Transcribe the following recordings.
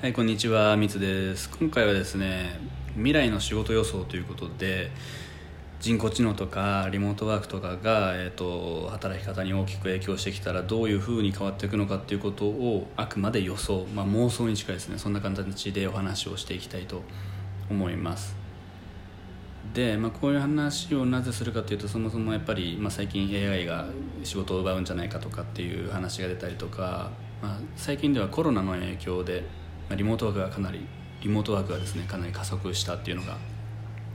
はいこんにちはみつです。今回はですね未来の仕事予想ということで人工知能とかリモートワークとかが、えーと、働き方に大きく影響してきたらどういうふうに変わっていくのかっていうことをあくまで予想、まあ、妄想に近いですね。そんな形でお話をしていきたいと思います。で、まあ、こういう話をなぜするかというとそもそもやっぱり、まあ、最近 AI が仕事を奪うんじゃないかとかっていう話が出たりとか、まあ、最近ではコロナの影響でまあ、リモートワークがかなりリモートワークがですねかなり加速したっていうのが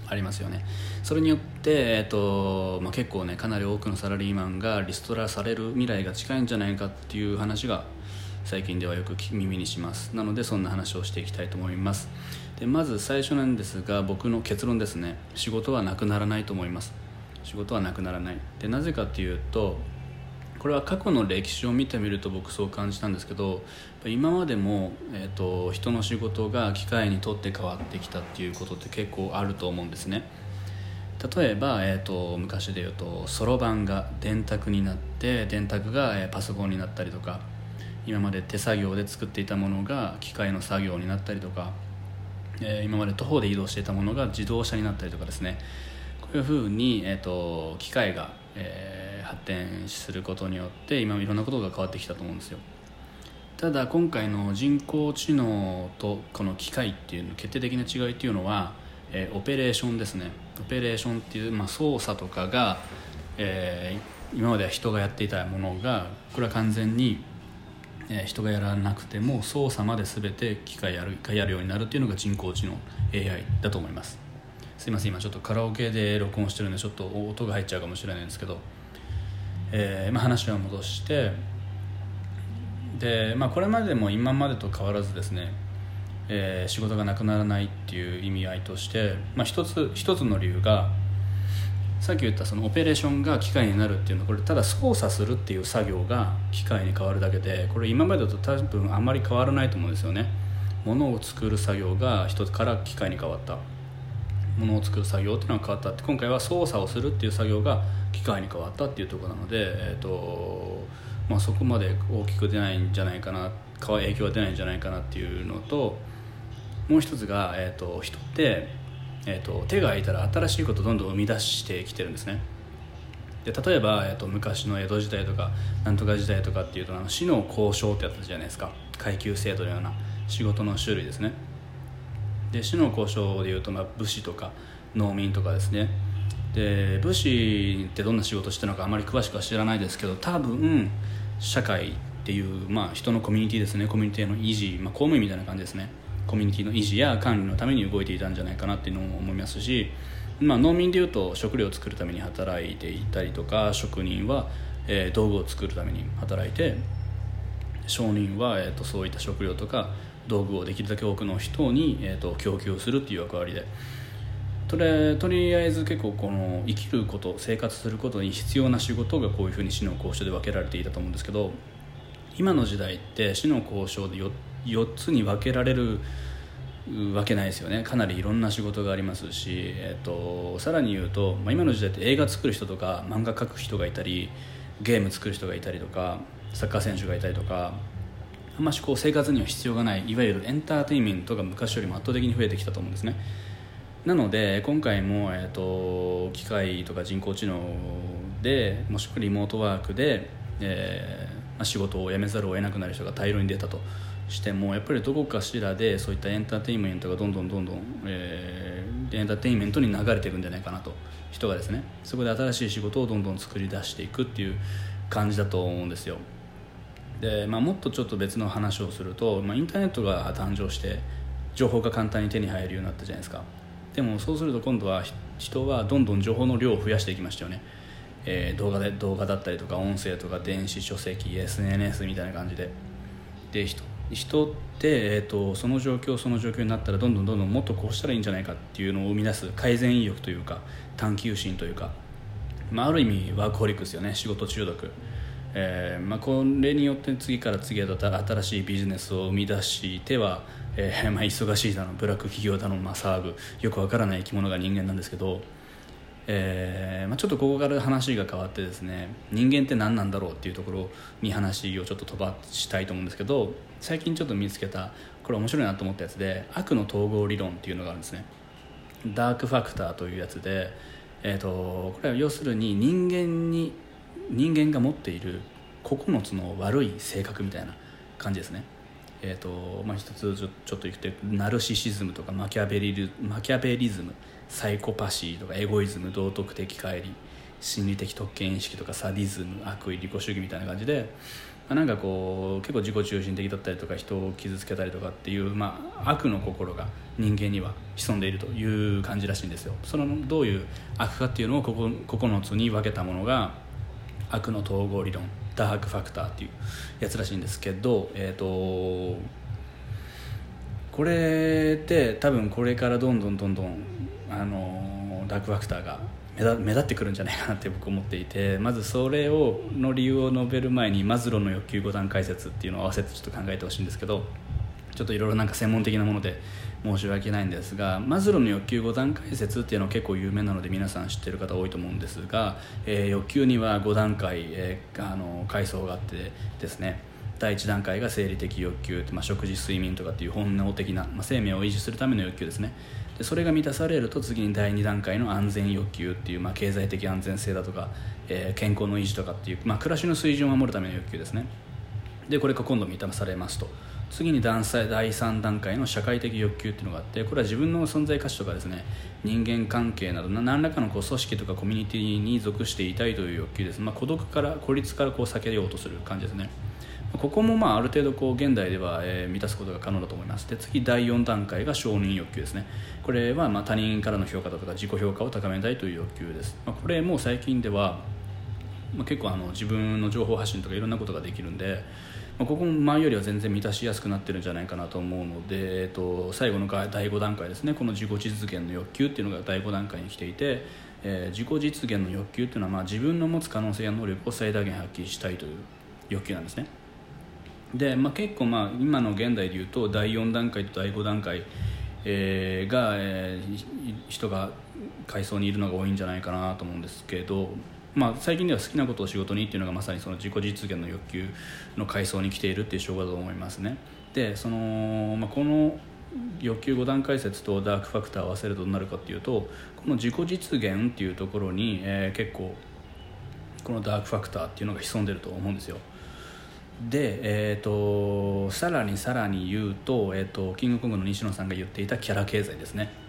ありますよね。それによって、えーとまあ、結構ねかなり多くのサラリーマンがリストラされる未来が近いんじゃないかっていう話が最近ではよく耳にします。なのでそんな話をしていきたいと思います。でまず最初なんですが僕の結論ですね。仕事はなくならないと思います。仕事はなくならない。でなぜかっていうとこれは過去の歴史を見てみると僕そう感じたんですけど今までも、えーと、人の仕事が機械にとって変わってきたっていうことって結構あると思うんですね。例えば、えーと、昔で言うとそろばんが電卓になって電卓が、え、パソコンになったりとか今まで手作業で作っていたものが機械の作業になったりとか、えー、今まで徒歩で移動していたものが自動車になったりとかですね。こういうふうに、えーと機械が、えー発展することによって今いろんなことが変わってきたと思うんですよ。ただ今回の人工知能とこの機械っていうの決定的な違いっていうのは、えー、オペレーションですね。オペレーションっていう、まあ、操作とかが、えー、今までは人がやっていたものがこれは完全に、えー、人がやらなくても操作まで全て機械やるがやるようになるっていうのが人工知能 AI だと思います。すいません今ちょっとカラオケで録音してるんでちょっと音が入っちゃうかもしれないんですけどえーまあ、話を戻してで、まあ、これまでも今までと変わらずですね、えー、仕事がなくならないっていう意味合いとして、まあ、一つ一つの理由がさっき言ったそのオペレーションが機械になるっていうのはこれただ操作するっていう作業が機械に変わるだけでこれ今までと多分あんまり変わらないと思うんですよね。物を作る作業が一つから機械に変わった。ものを作る作業っていうのが変わったって今回は操作をするっていう作業が機械に変わったっていうところなので、えーとまあ、そこまで大きく出ないんじゃないかな影響が出ないんじゃないかなっていうのともう一つが、えーと、人って、えーと、手が空いたら新しいことをどんどん生み出してきてるんですね。で例えば、えーと、昔の江戸時代とかなんとか時代とかっていうとあの死の交渉ってやったじゃないですか。階級制度のような仕事の種類ですね。で死の交渉でいうと、まあ、武士とか農民とかですね。で武士ってどんな仕事してるのかあまり詳しくは知らないですけど多分社会っていう、まあ、人のコミュニティですね。コミュニティの維持、まあ、公務員みたいな感じですね。コミュニティの維持や管理のために動いていたんじゃないかなっていうのも思いますし、まあ、農民でいうと食料を作るために働いていたりとか職人は、えー、道具を作るために働いて商人は、えーと、そういった食料とか道具をできるだけ多くの人に、えーと供給するっていう役割で。それとりあえず結構この生きること生活することに必要な仕事がこういうふうに死の交渉で分けられていたと思うんですけど今の時代って死の交渉で 4, 4つに分けられるわけないですよね。かなりいろんな仕事がありますし、えーと、さらに言うと、まあ、今の時代って映画作る人とか漫画描く人がいたりゲーム作る人がいたりとかサッカー選手がいたりとかあんましこう生活には必要がないいわゆるエンターテインメントが昔よりも圧倒的に増えてきたと思うんですね。なので今回も、えーと、機械とか人工知能でもしくはリモートワークで、えーまあ、仕事を辞めざるを得なくなる人が大量に出たとしてもやっぱりどこかしらでそういったエンターテインメントがどんどんどんどん、えー、エンターテインメントに流れていくんじゃないかなと人がですね。そこで新しい仕事をどんどん作り出していくっていう感じだと思うんですよ。で、まあ、もっとちょっと別の話をすると、まあ、インターネットが誕生して情報が簡単に手に入るようになったじゃないですか。でもそうすると今度は人はどんどん情報の量を増やしていきましたよね、えー、動画で動画だったりとか音声とか電子書籍 SNS みたいな感じで。で人人って、えーと、その状況その状況になったらどんどんどんどんもっとこうしたらいいんじゃないかっていうのを生み出す改善意欲というか探求心というか、まあ、ある意味ワークホリックですよね。仕事中毒、えーまあ、これによって次から次へと新しいビジネスを生み出してはえー、まあ、忙しいだのブラック企業だの、まあ、騒ぐよくわからない生き物が人間なんですけどえーまあ、ちょっとここから話が変わってですね人間って何なんだろうっていうところに話をちょっと飛ばしたいと思うんですけど最近ちょっと見つけたこれ面白いなと思ったやつで悪の統合理論っていうのがあるんですね。ダークファクターというやつで、えーと、これは要するに人間に人間が持っている9つの悪い性格みたいな感じですね。えーとまあ、一つちょちょっと言ってナルシシズムとかマキャベリマキャベリズムサイコパシーとかエゴイズム道徳的乖離心理的特権意識とかサディズム悪意利己主義みたいな感じで、まあ、なんかこう結構自己中心的だったりとか人を傷つけたりとかっていう、まあ、悪の心が人間には潜んでいるという感じらしいんですよ。そのどういう悪かっていうのをここ9つに分けたものが悪の統合理論ダークファクターっていうやつらしいんですけどえっ、ー、とこれって多分これからどんどんどんどんあのダークファクターが目立目立ってくるんじゃないかなって僕思っていてまずそれをの理由を述べる前にマズローの欲求5段解説っていうのを合わせてちょっと考えてほしいんですけどちょっといろいろなんか専門的なもので申し訳ないんですがマズローの欲求5段階説っていうのは結構有名なので皆さん知ってる方多いと思うんですが、えー、欲求には5段階、えー、あの階層があってですね。第1段階が生理的欲求、まあ、食事睡眠とかっていう本能的な、まあ、生命を維持するための欲求ですね。でそれが満たされると次に第2段階の安全欲求っていう、まあ、経済的安全性だとか、えー、健康の維持とかっていう、まあ、暮らしの水準を守るための欲求ですね。でこれが今度満たされますと。次に第3段階の社会的欲求っていうのがあってこれは自分の存在価値とかですね人間関係など何らかのこう組織とかコミュニティに属していたいという欲求です、まあ、孤独から孤立からこう避けようとする感じですね。ここもまあある程度こう現代では、え満たすことが可能だと思います。で次第4段階が承認欲求ですね。これはま他人からの評価だとか自己評価を高めたいという欲求です、まあ、これも最近では、まあ、結構あの自分の情報発信とかいろんなことができるんでまあ、ここも前よりは全然満たしやすくなってるんじゃないかなと思うので、えっと、最後の第5段階ですね。この自己実現の欲求っていうのが第5段階に来ていて、えー、自己実現の欲求っていうのは、まあ、自分の持つ可能性や能力を最大限発揮したいという欲求なんですね。で、まあ、結構まあ今の現代でいうと第4段階と第5段階、えー、が、えー、人が階層にいるのが多いんじゃないかなと思うんですけどまあ、最近では好きなことを仕事にっていうのがまさにその自己実現の欲求の階層に来ているっていう証拠だと思いますね。でその、まあ、この欲求5段階説とダークファクターを合わせるとどうなるかっていうとこの自己実現っていうところに、えー、結構このダークファクターっていうのが潜んでると思うんですよ。で、えーと、さらにさらに言うと,、えーとキングコングの西野さんが言っていたキャラ経済ですね。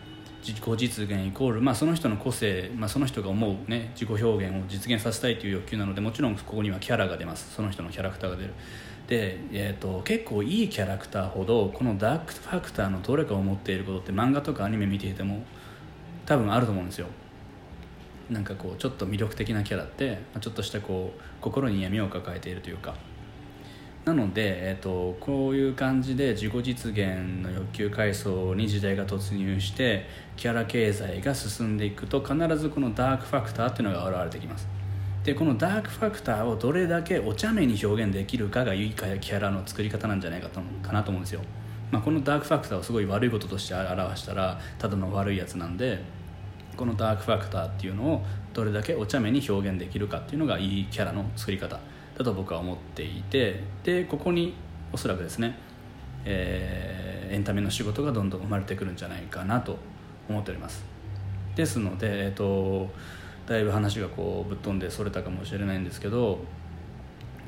自己実現イコール、まあ、その人の個性、まあ、その人が思う、ね、自己表現を実現させたいという欲求なのでもちろんここにはキャラが出ます。その人のキャラクターが出る。で、えーと、結構いいキャラクターほどこのダークファクターのどれかを持っていることって漫画とかアニメ見ていても多分あると思うんですよ。なんかこうちょっと魅力的なキャラって、ちょっとしたこう心に闇を抱えているというか。なので、えーと、こういう感じで自己実現の欲求階層に時代が突入してキャラ経済が進んでいくと必ずこのダークファクターっていうのが現れてきます。でこのダークファクターをどれだけお茶目に表現できるかがいいキャラの作り方なんじゃないかとかなと思うんですよ、まあ、このダークファクターをすごい悪いこととして表したらただの悪いやつなんでこのダークファクターっていうのをどれだけお茶目に表現できるかっていうのがいいキャラの作り方。だと僕は思っていてでここにおそらくですね、えー、エンタメの仕事がどんどん生まれてくるんじゃないかなと思っております。ですので、えーと、だいぶ話がこうぶっ飛んでそれたかもしれないんですけど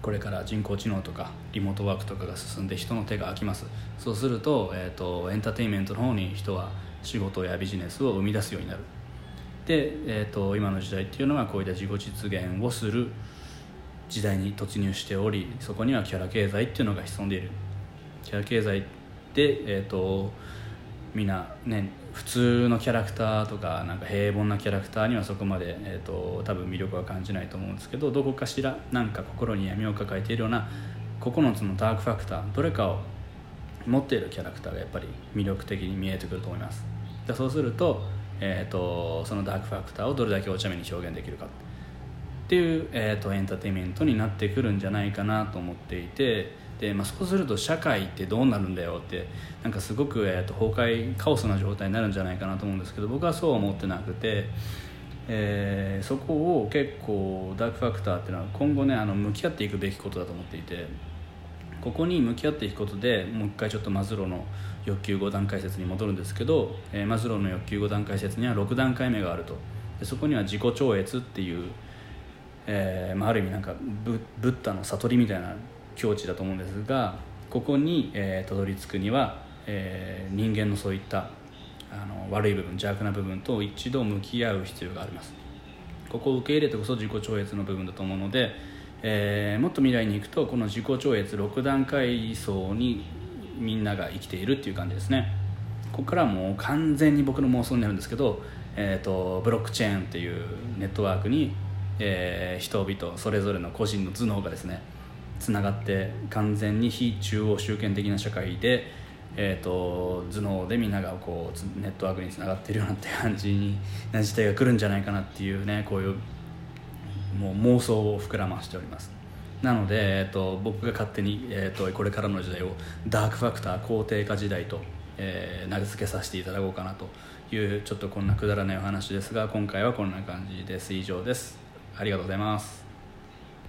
これから人工知能とかリモートワークとかが進んで人の手が空きます。そうすると,、えーと、エンターテインメントの方に人は仕事やビジネスを生み出すようになる。で、えーと今の時代っていうのはこういった自己実現をする時代に突入しておりそこにはキャラ経済っていうのが潜んでいる。キャラ経済で、えーと、みんなね普通のキャラクターとかなんか平凡なキャラクターにはそこまで、えーと、多分魅力は感じないと思うんですけどどこかしらなんか心に闇を抱えているような9つのダークファクターどれかを持っているキャラクターがやっぱり魅力的に見えてくると思います。そうすると,、えーとそのダークファクターをどれだけお茶目に表現できるかっていう、えーと、エンターテインメントになってくるんじゃないかなと思っていてで、まあ、そうすると社会ってどうなるんだよってなんかすごく、えーと、崩壊カオスな状態になるんじゃないかなと思うんですけど僕はそうは思ってなくて、えー、そこを結構ダークファクターっていうのは今後ねあの向き合っていくべきことだと思っていてここに向き合っていくことでもう一回ちょっとマズローの欲求5段階説に戻るんですけど、えー、マズローの欲求5段階説には6段階目があると。でそこには自己超越っていう、えーまあ、ある意味なんかブブッダの悟りみたいな境地だと思うんですがここに、えー、たどり着くには、えー、人間のそういったあの悪い部分邪悪な部分と一度向き合う必要があります。ここを受け入れてこそ自己超越の部分だと思うので、えー、もっと未来に行くとこの自己超越6段階層にみんなが生きているっていう感じですね。ここからはもう完全に僕の妄想になるんですけど、えーと、ブロックチェーンっていうネットワークに、えー、人々それぞれの個人の頭脳がですねつながって完全に非中央集権的な社会で、えーと、頭脳でみんながこうネットワークにつながってるようなって感じにな事態が来るんじゃないかなっていうねこういうもう妄想を膨らましております。なので、えーと、僕が勝手に、えーと、これからの時代をダークファクター肯定化時代と、えー、名付けさせていただこうかなというちょっとこんなくだらないお話ですが今回はこんな感じです。以上です。ありがとうございます。